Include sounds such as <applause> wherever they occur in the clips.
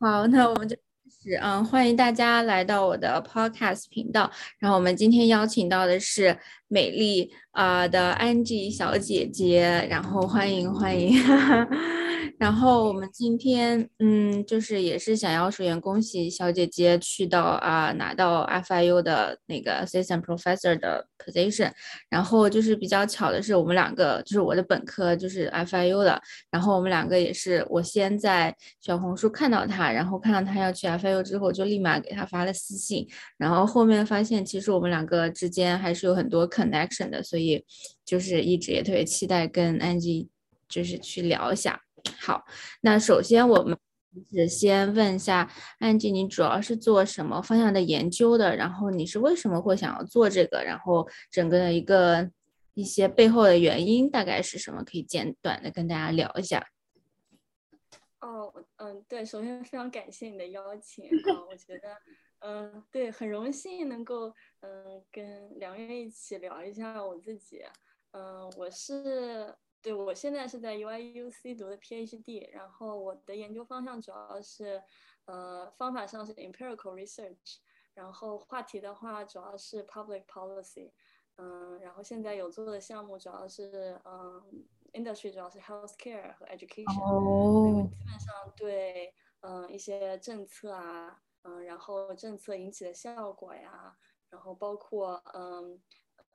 好，那我们就开始。嗯，欢迎大家来到我的 Podcast 频道。然后我们今天邀请到的是美丽啊的 Angie 小姐姐，然后欢迎欢迎。哈哈然后我们今天，嗯，就是也是想要首先恭喜小姐姐去到啊拿到 FIU 的那个 Assistant Professor 的 position。然后就是比较巧的是，我们两个就是我的本科就是 FIU 的，然后我们两个也是我先在小红书看到他，然后看到他要去 FIU 之后，就立马给他发了私信。然后后面发现其实我们两个之间还是有很多 connection 的，所以就是一直也特别期待跟 Angie 就是去聊一下。好，那首先我们是先问一下安吉，你主要是做什么方向的研究的？然后你是为什么会想要做这个？然后整个的一个一些背后的原因大概是什么？可以简短的跟大家聊一下。哦，嗯，对，首先非常感谢你的邀请啊，我觉得，嗯，对，很荣幸能够，嗯，跟梁月一起聊一下我自己，嗯，我是。对，我现在是在 UIUC 读的 PhD，然后我的研究方向主要是，呃，方法上是 empirical research，然后话题的话主要是 public policy，嗯，然后现在有做的项目主要是，嗯，industry 主要是 healthcare 和 education，哦，基本上对，嗯，一些政策啊，嗯，然后政策引起的效果呀，然后包括，嗯。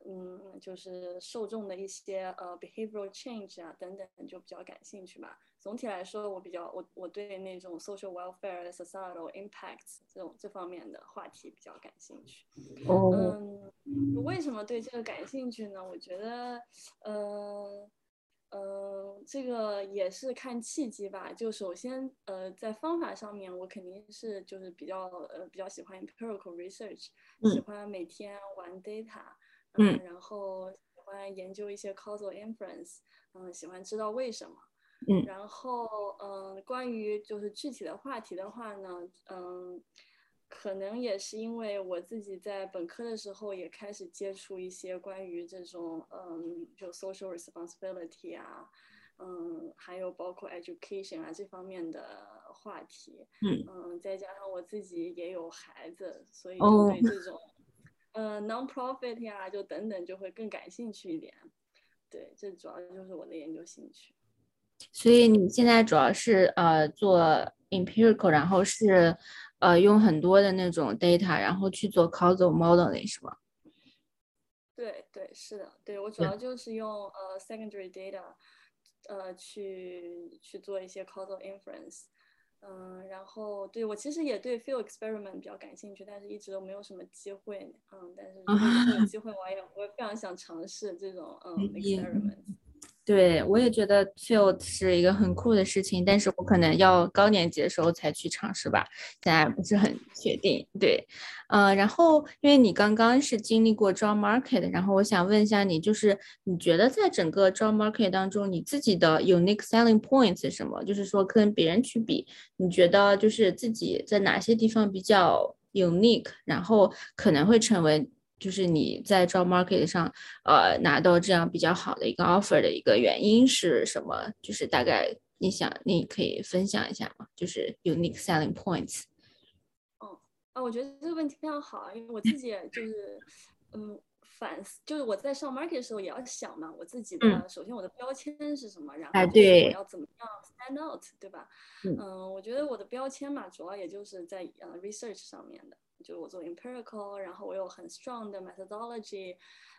嗯，就是受众的一些呃 behavioral change 啊等等，就比较感兴趣吧。总体来说，我比较我我对那种 social welfare、societal impacts 这种这方面的话题比较感兴趣。哦。嗯，为什么对这个感兴趣呢？我觉得，呃，呃，这个也是看契机吧。就首先，呃，在方法上面，我肯定是就是比较呃比较喜欢 empirical research，喜欢每天玩 data。嗯，然后喜欢研究一些 causal inference，嗯，喜欢知道为什么，嗯，然后嗯，关于就是具体的话题的话呢，嗯，可能也是因为我自己在本科的时候也开始接触一些关于这种嗯，就 social responsibility 啊，嗯，还有包括 education 啊这方面的话题，嗯，嗯，再加上我自己也有孩子，所以就对这种。呃，non-profit 呀，就等等，就会更感兴趣一点。对，这主要就是我的研究兴趣。所以你现在主要是呃做 empirical，然后是呃用很多的那种 data，然后去做 causal modeling 是吗？对对，是的，对我主要就是用呃 secondary data，呃去去做一些 causal inference。嗯，然后对我其实也对 field experiment 比较感兴趣，但是一直都没有什么机会。嗯，但是如果有 <laughs> 机会，我也我也非常想尝试这种嗯 experiment。对，我也觉得 field 是一个很酷的事情，但是我可能要高年级的时候才去尝试吧，现在不是很确定。对，呃，然后因为你刚刚是经历过 job market，然后我想问一下你，就是你觉得在整个 job market 当中，你自己的 unique selling points 是什么？就是说跟别人去比，你觉得就是自己在哪些地方比较 unique，然后可能会成为。就是你在 job market 上，呃，拿到这样比较好的一个 offer 的一个原因是什么？就是大概你想，你可以分享一下吗？就是 unique selling points。哦，啊，我觉得这个问题非常好啊，因为我自己就是，嗯，反思，就是我在上 market 的时候也要想嘛，我自己的，首先我的标签是什么，然后我要怎么样 stand out，对吧？嗯，我觉得我的标签嘛，主要也就是在呃 research 上面的。就我做 empirical，然后我有很 strong 的 methodology，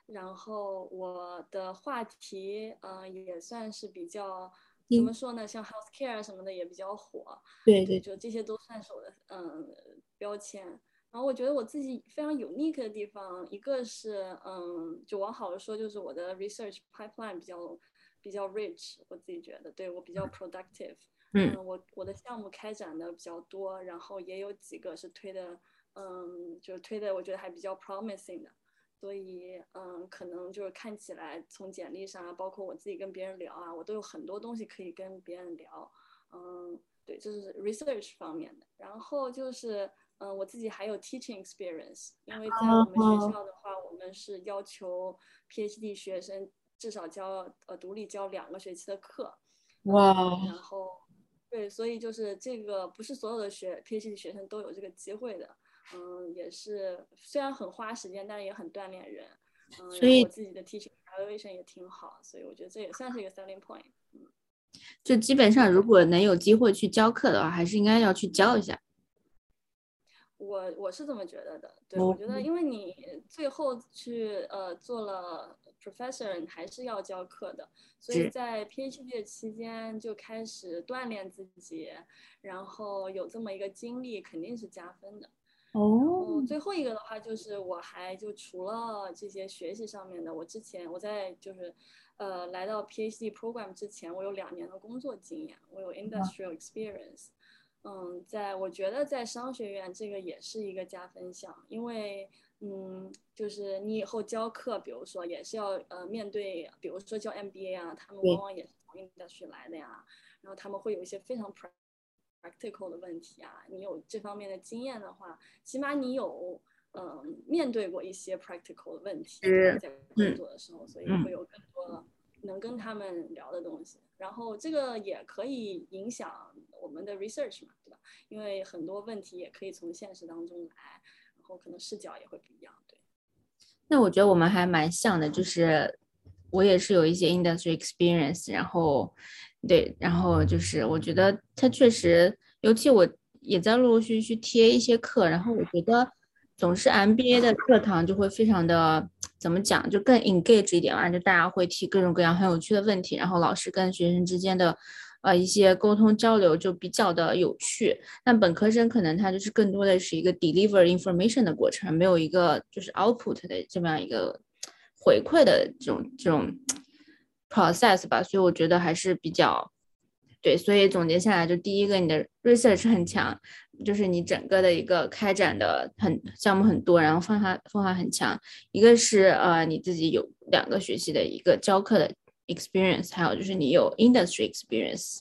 然后我的话题，呃，也算是比较怎么说呢？像 healthcare 什么的也比较火。对对，就这些都算是我的嗯标签。然后我觉得我自己非常 unique 的地方，一个是嗯，就往好了说，就是我的 research pipeline 比较比较 rich，我自己觉得，对我比较 productive。嗯，我我的项目开展的比较多，然后也有几个是推的。嗯，就是推的我觉得还比较 promising 的，所以嗯，可能就是看起来从简历上啊，包括我自己跟别人聊啊，我都有很多东西可以跟别人聊。嗯，对，这是 research 方面的。然后就是嗯，我自己还有 teaching experience，因为在我们学校的话，我们是要求 PhD 学生至少教呃独立教两个学期的课。哇。然后。对，对，所以就是这个不是所有的学 PhD 学生都有这个机会的，嗯，也是虽然很花时间，但是也很锻炼人，嗯，所以我自己的 teaching evaluation 也挺好，所以我觉得这也算是一个 selling point，嗯，就基本上如果能有机会去教课的话，还是应该要去教一下。我我是这么觉得的，对，我觉得因为你最后去呃做了 professor，你还是要教课的，所以在 PhD 期间就开始锻炼自己，然后有这么一个经历肯定是加分的。哦，最后一个的话就是我还就除了这些学习上面的，我之前我在就是呃来到 PhD program 之前，我有两年的工作经验，我有 industrial experience。嗯，在我觉得在商学院这个也是一个加分项，因为嗯，就是你以后教课，比如说也是要呃面对，比如说教 MBA 啊，他们往往也是从 industry 来的呀，然后他们会有一些非常 practical 的问题啊，你有这方面的经验的话，起码你有嗯面对过一些 practical 的问题，在工作的时候，所以会有更多能跟他们聊的东西，然后这个也可以影响。我们的 research 嘛，对吧？因为很多问题也可以从现实当中来，然后可能视角也会不一样。对，那我觉得我们还蛮像的，就是我也是有一些 industry experience，然后对，然后就是我觉得它确实，尤其我也在陆陆续续贴一些课，然后我觉得总是 MBA 的课堂就会非常的怎么讲，就更 engage 一点嘛，就大家会提各种各样很有趣的问题，然后老师跟学生之间的。呃，一些沟通交流就比较的有趣，但本科生可能他就是更多的是一个 deliver information 的过程，没有一个就是 output 的这么样一个回馈的这种这种 process 吧，所以我觉得还是比较对。所以总结下来，就第一个，你的 research 很强，就是你整个的一个开展的很项目很多，然后方法方法很强。一个是呃你自己有两个学习的一个教课的。experience，还有就是你有 industry experience，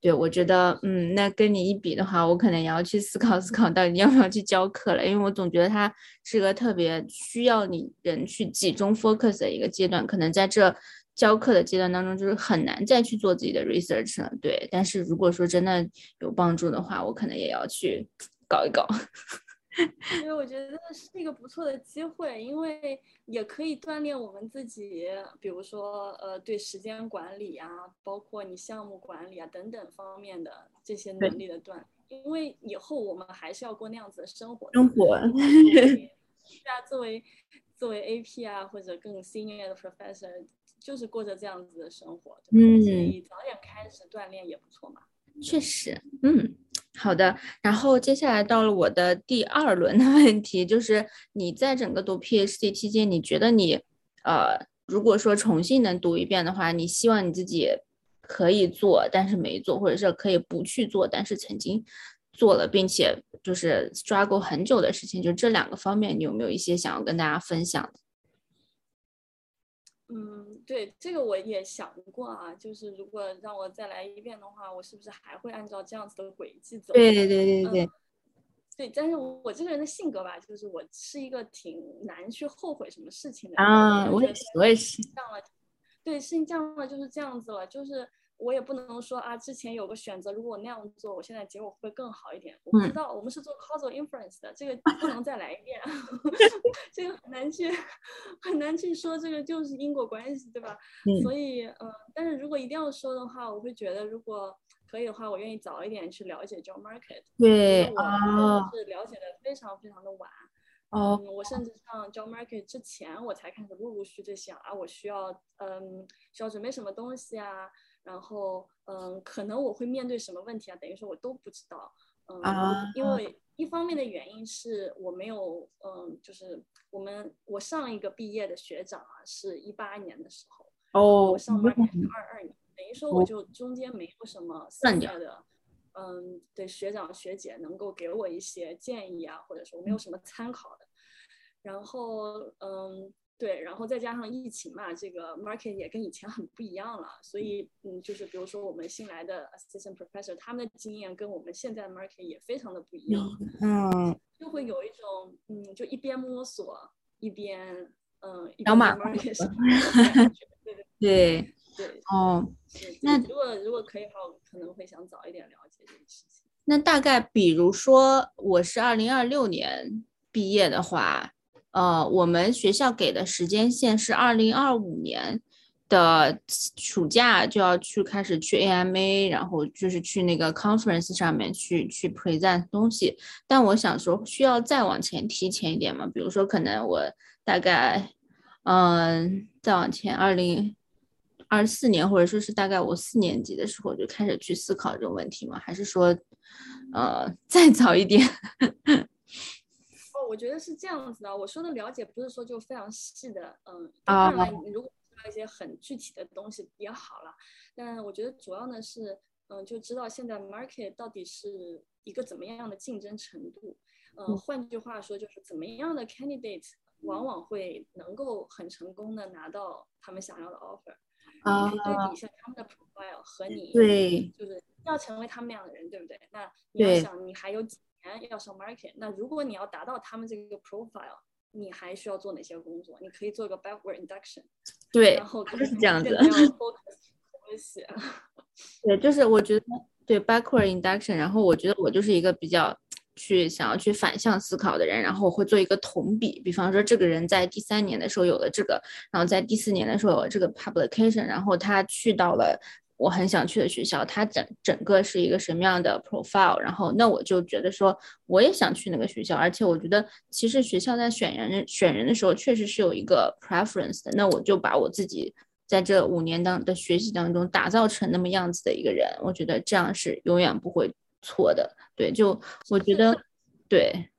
对我觉得，嗯，那跟你一比的话，我可能也要去思考思考，到底要不要去教课了，因为我总觉得它是个特别需要你人去集中 focus 的一个阶段，可能在这教课的阶段当中，就是很难再去做自己的 research 了，对。但是如果说真的有帮助的话，我可能也要去搞一搞。因为我觉得是一个不错的机会，因为也可以锻炼我们自己，比如说呃对时间管理啊，包括你项目管理啊等等方面的这些能力的锻。因为以后我们还是要过那样子的生活。生活。<laughs> 对啊，作为作为 AP 啊或者更 senior 的 professor，就是过着这样子的生活。嗯。所以早点开始锻炼也不错嘛。确实，嗯。好的，然后接下来到了我的第二轮的问题，就是你在整个读 PhD 期间，你觉得你，呃，如果说重新能读一遍的话，你希望你自己可以做，但是没做，或者是可以不去做，但是曾经做了，并且就是 struggle 很久的事情，就这两个方面，你有没有一些想要跟大家分享的？嗯，对，这个我也想过啊，就是如果让我再来一遍的话，我是不是还会按照这样子的轨迹走？对对对对对，对。但是我这个人的性格吧，就是我是一个挺难去后悔什么事情的啊。我也是，我也是。这样了，对，事情这样了就是这样子了，就是。我也不能说啊，之前有个选择，如果我那样做，我现在结果会不会更好一点？我不知道，我们是做 causal inference 的，这个不能再来一遍 <laughs> <laughs> 这个很难去很难去说这个就是因果关系，对吧？所以，嗯，但是如果一定要说的话，我会觉得如果可以的话，我愿意早一点去了解 job market。对我是了解的非常非常的晚。哦。我甚至上 job market 之前，我才开始陆陆续续想啊，我需要嗯需要准备什么东西啊。然后，嗯，可能我会面对什么问题啊？等于说我都不知道，嗯，因为一方面的原因是我没有，嗯，就是我们我上一个毕业的学长啊，是一八年的时候，哦，我上班是二二年，等于说我就中间没有什么散掉的，嗯，对学长学姐能够给我一些建议啊，或者说没有什么参考的，然后，嗯。对，然后再加上疫情嘛，这个 market 也跟以前很不一样了，所以嗯，就是比如说我们新来的 assistant professor，他们的经验跟我们现在的 market 也非常的不一样，嗯，就会有一种嗯，就一边摸索一边嗯，小马，<laughs> 对对。对，对。哦，那如果如果可以的话，我可能会想早一点了解这个事情。那大概比如说我是二零二六年毕业的话，呃，我们学校给的时间线是二零二五年。的暑假就要去开始去 AMA，然后就是去那个 conference 上面去去 present 东西。但我想说，需要再往前提前一点嘛？比如说，可能我大概，嗯，再往前，二零二四年，或者说是大概我四年级的时候就开始去思考这个问题吗？还是说，呃，再早一点？<laughs> 哦，我觉得是这样子的。我说的了解不是说就非常细的，嗯，当然如果知道。一些很具体的东西也好了，但我觉得主要呢是，嗯，就知道现在 market 到底是一个怎么样的竞争程度，嗯，换句话说就是怎么样的 candidate 往往会能够很成功的拿到他们想要的 offer，啊，对比一下他们的 profile 和你，对，就是要成为他们那样的人，对不对？那你要想你还有几年要上 market，那如果你要达到他们这个 profile。你还需要做哪些工作？你可以做一个 backward induction，对，然后就是这样子。<laughs> 对，就是我觉得对 backward induction，然后我觉得我就是一个比较去想要去反向思考的人，然后我会做一个同比，比方说这个人在第三年的时候有了这个，然后在第四年的时候有了这个 publication，然后他去到了。我很想去的学校，它整整个是一个什么样的 profile？然后那我就觉得说，我也想去那个学校，而且我觉得其实学校在选人选人的时候确实是有一个 preference 的。那我就把我自己在这五年当的学习当中打造成那么样子的一个人，我觉得这样是永远不会错的。对，就我觉得，对，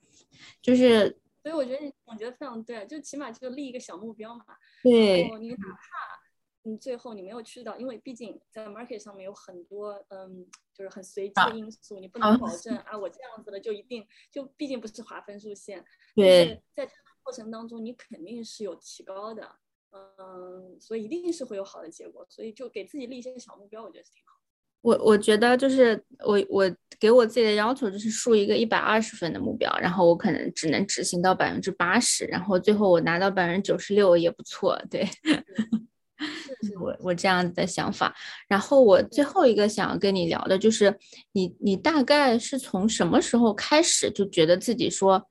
就是，所以我觉得你我觉得非常对，就起码就立一个小目标嘛。对，你哪怕。嗯，最后你没有去到，因为毕竟在 market 上面有很多，嗯，就是很随机的因素，你不能 <laughs> 保证啊，我这样子了就一定就，毕竟不是划分数线。对，在这个过程当中，你肯定是有提高的，嗯，所以一定是会有好的结果，所以就给自己立一些小目标，我觉得是挺好。我我觉得就是我我给我自己的要求就是树一个一百二十分的目标，然后我可能只能执行到百分之八十，然后最后我拿到百分之九十六也不错，对。<laughs> 是我我这样子的想法，然后我最后一个想要跟你聊的就是，你你大概是从什么时候开始就觉得自己说，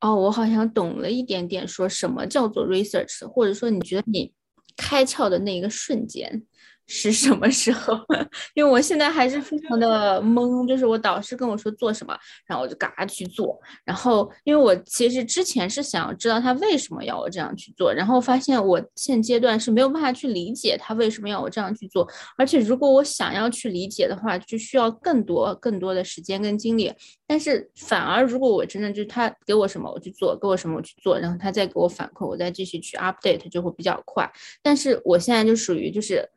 哦，我好像懂了一点点，说什么叫做 research，或者说你觉得你开窍的那一个瞬间。是什么时候？<laughs> 因为我现在还是非常的懵，就是我导师跟我说做什么，然后我就嘎去做。然后，因为我其实之前是想要知道他为什么要我这样去做，然后发现我现阶段是没有办法去理解他为什么要我这样去做。而且，如果我想要去理解的话，就需要更多更多的时间跟精力。但是，反而如果我真的就是他给我什么我去做，给我什么我去做，然后他再给我反馈，我再继续去 update 就会比较快。但是我现在就属于就是。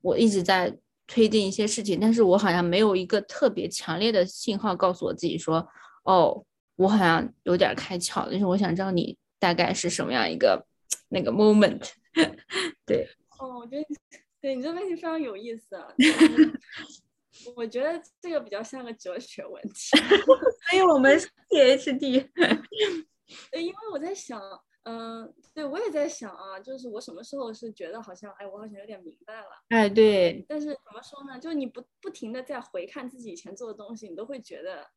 我一直在推进一些事情，但是我好像没有一个特别强烈的信号告诉我自己说，哦，我好像有点开窍。就是我想知道你大概是什么样一个那个 moment。<laughs> 对，哦，我觉得对你这问题非常有意思。<laughs> 我觉得这个比较像个哲学问题，<laughs> 所以我们 PhD。对，因为我在想。嗯，对，我也在想啊，就是我什么时候是觉得好像，哎，我好像有点明白了，哎，对。但是怎么说呢？就是你不不停的在回看自己以前做的东西，你都会觉得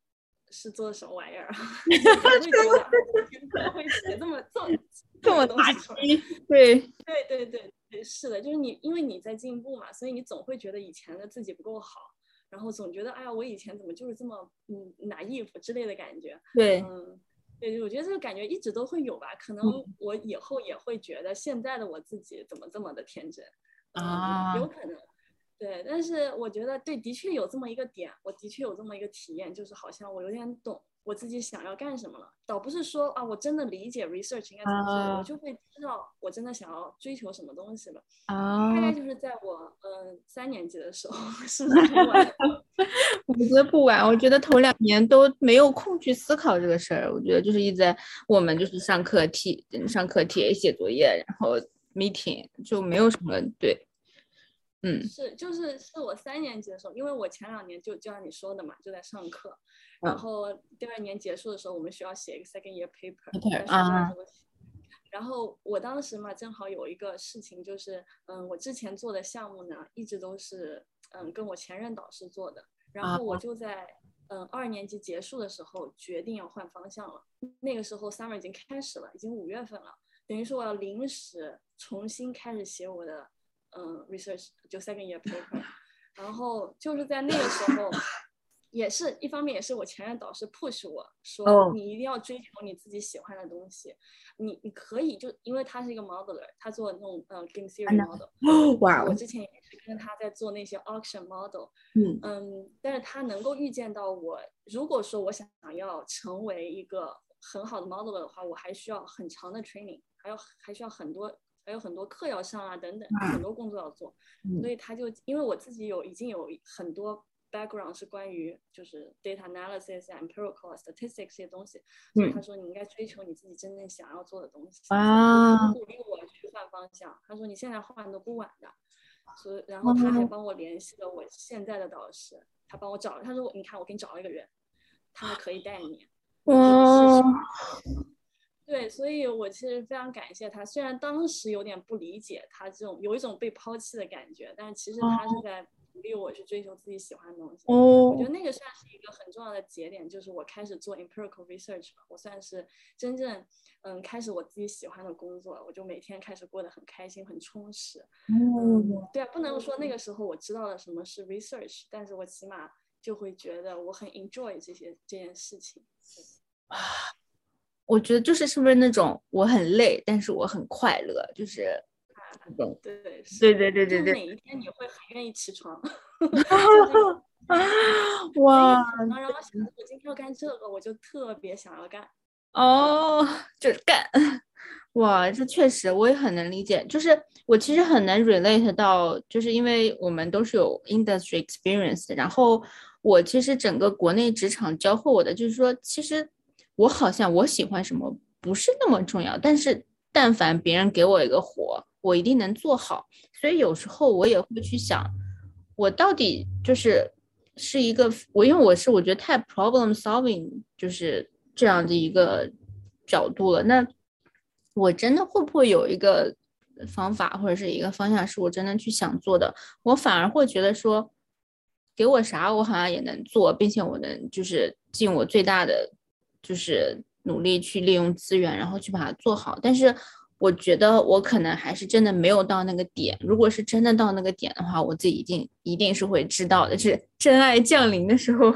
是做的什么玩意儿啊？<laughs> 会觉得怎么会写 <laughs> 这么这么这么垃圾？对对对对对，是的，就是你，因为你在进步嘛，所以你总会觉得以前的自己不够好，然后总觉得，哎呀，我以前怎么就是这么嗯拿衣服之类的感觉？对，嗯。对，我觉得这个感觉一直都会有吧。可能我以后也会觉得现在的我自己怎么这么的天真啊？有可能，对。但是我觉得，对，的确有这么一个点，我的确有这么一个体验，就是好像我有点懂。我自己想要干什么了，倒不是说啊，我真的理解 research 应该怎么做，我就会知道我真的想要追求什么东西了。啊，大概就是在我嗯三年级的时候，<laughs> 是不是晚？我觉得不晚，我觉得头两年都没有空去思考这个事儿。我觉得就是一直在我们就是上课题、上课题、写作业，然后 meeting 就没有什么对。嗯，是就是是我三年级的时候，因为我前两年就就像你说的嘛，就在上课。然后第二年结束的时候，我们需要写一个 second year paper，啊，然后我当时嘛，正好有一个事情，就是嗯，我之前做的项目呢，一直都是嗯跟我前任导师做的，然后我就在嗯二年级结束的时候决定要换方向了。那个时候 summer 已经开始了，已经五月份了，等于说我要临时重新开始写我的嗯 research 就 second year paper，然后就是在那个时候。也是一方面，也是我前任导师 push 我说，你一定要追求你自己喜欢的东西。你你可以就因为他是一个 modeler，他做那种呃 game theory model。哇！我之前也是跟他在做那些 auction model。嗯嗯，但是他能够预见到我，如果说我想要成为一个很好的 modeler 的话，我还需要很长的 training，还要还需要很多还有很多课要上啊等等，很多工作要做。所以他就因为我自己有已经有很多。Background 是关于就是 data analysis、empirical statistics 这些东西，所以他说你应该追求你自己真正想要做的东西，啊，鼓励我去换方向。他说你现在换都不晚的，所以然后他还帮我联系了我现在的导师，他帮我找，他说你看我给你找了一个人，他可以带你。嗯，对，所以我其实非常感谢他，虽然当时有点不理解他这种有一种被抛弃的感觉，但是其实他是在。鼓励我去追求自己喜欢的东西。哦，我觉得那个算是一个很重要的节点，就是我开始做 empirical research 吧。我算是真正嗯开始我自己喜欢的工作，我就每天开始过得很开心、很充实。嗯，对啊，不能说那个时候我知道了什么是 research，但是我起码就会觉得我很 enjoy 这些这件事情。啊，我觉得就是是不是那种我很累，但是我很快乐，就是。对对对对对对对。哪一天你会很愿意起床？<laughs> <laughs> 哇！然后想我今天要干这个，我就特别想要干。哦，就是干。<laughs> 哇，这确实我也很能理解。就是我其实很能 relate 到，就是因为我们都是有 industry experience。然后我其实整个国内职场教会我的，就是说，其实我好像我喜欢什么不是那么重要，但是但凡别人给我一个活。我一定能做好，所以有时候我也会去想，我到底就是是一个我，因为我是我觉得太 problem solving 就是这样的一个角度了。那我真的会不会有一个方法或者是一个方向是我真的去想做的？我反而会觉得说，给我啥我好像也能做，并且我能就是尽我最大的就是努力去利用资源，然后去把它做好，但是。我觉得我可能还是真的没有到那个点。如果是真的到那个点的话，我自己一定一定是会知道的。是真爱降临的时候，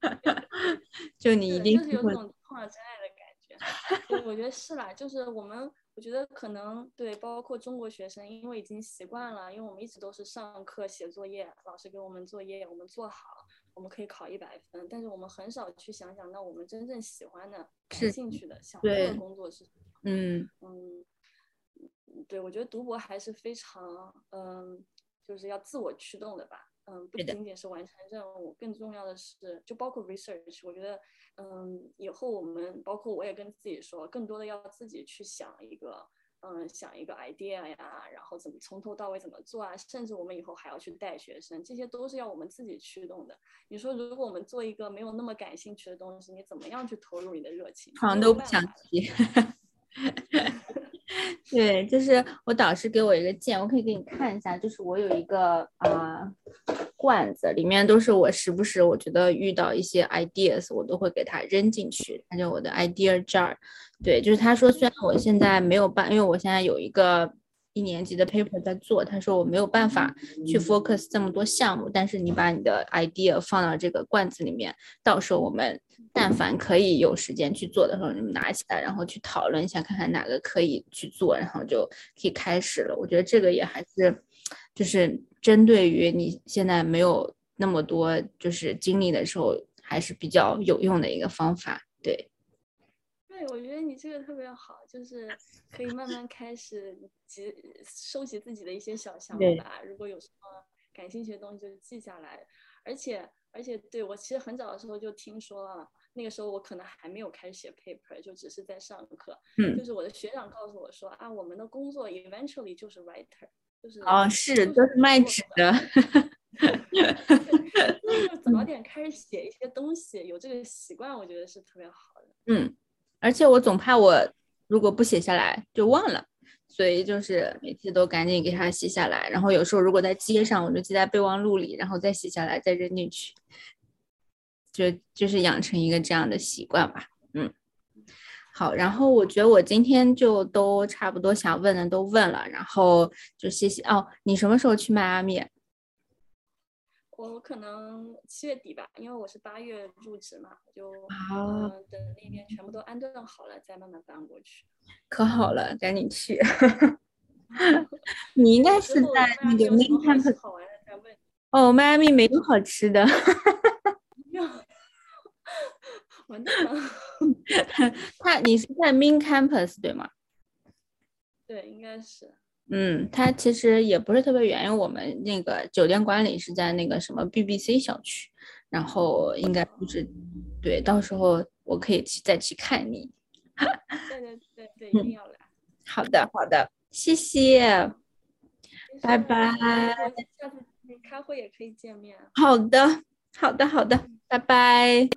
<laughs> 就你一定就是有种碰到真爱的感觉。我觉得是啦。就是我们，我觉得可能对，包括中国学生，因为已经习惯了，因为我们一直都是上课写作业，老师给我们作业，我们做好，我们可以考一百分。但是我们很少去想想，那我们真正喜欢的、感兴趣的、想做的工作是什么？嗯嗯。对，我觉得读博还是非常，嗯，就是要自我驱动的吧，嗯，不仅仅是完成任务，更重要的是，就包括 research，我觉得，嗯，以后我们，包括我也跟自己说，更多的要自己去想一个，嗯，想一个 idea 呀，然后怎么从头到尾怎么做啊，甚至我们以后还要去带学生，这些都是要我们自己驱动的。你说，如果我们做一个没有那么感兴趣的东西，你怎么样去投入你的热情？床都不想提。对，就是我导师给我一个键，我可以给你看一下。就是我有一个啊罐子，里面都是我时不时我觉得遇到一些 ideas，我都会给它扔进去，它叫我的 idea jar。对，就是他说，虽然我现在没有办，因为我现在有一个一年级的 paper 在做，他说我没有办法去 focus 这么多项目，但是你把你的 idea 放到这个罐子里面，到时候我们。但凡可以有时间去做的时候，你们拿起来，然后去讨论一下，看看哪个可以去做，然后就可以开始了。我觉得这个也还是，就是针对于你现在没有那么多就是精力的时候，还是比较有用的一个方法。对，对，我觉得你这个特别好，就是可以慢慢开始集收集自己的一些小想法，如果有什么感兴趣的东西就记下来，而且。而且，对我其实很早的时候就听说了，那个时候我可能还没有开始写 paper，就只是在上课。嗯，就是我的学长告诉我说啊，我们的工作 eventually 就是 writer，就是哦，是都是卖纸的。就早点开始写一些东西，有这个习惯，我觉得是特别好的。嗯，而且我总怕我。如果不写下来就忘了，所以就是每次都赶紧给它写下来。然后有时候如果在街上，我就记在备忘录里，然后再写下来，再扔进去，就就是养成一个这样的习惯吧。嗯，好，然后我觉得我今天就都差不多想问的都问了，然后就谢谢哦。你什么时候去迈阿密？我可能七月底吧，因为我是八月入职嘛，就嗯等那边全部都安顿好了再慢慢搬过去。可好了，赶紧去。<laughs> 你应该是在那个 Main Campus。哦，迈阿密没有好吃的。<laughs> 完蛋了。<laughs> 他，你是在 Main Campus 对吗？对，应该是。嗯，它其实也不是特别远，因为我们那个酒店管理是在那个什么 BBC 小区，然后应该不是对，到时候我可以去再去看你。对对对对，一定要来。好的好的，谢谢，拜拜。下次开会也可以见面。好的好的好的，拜拜。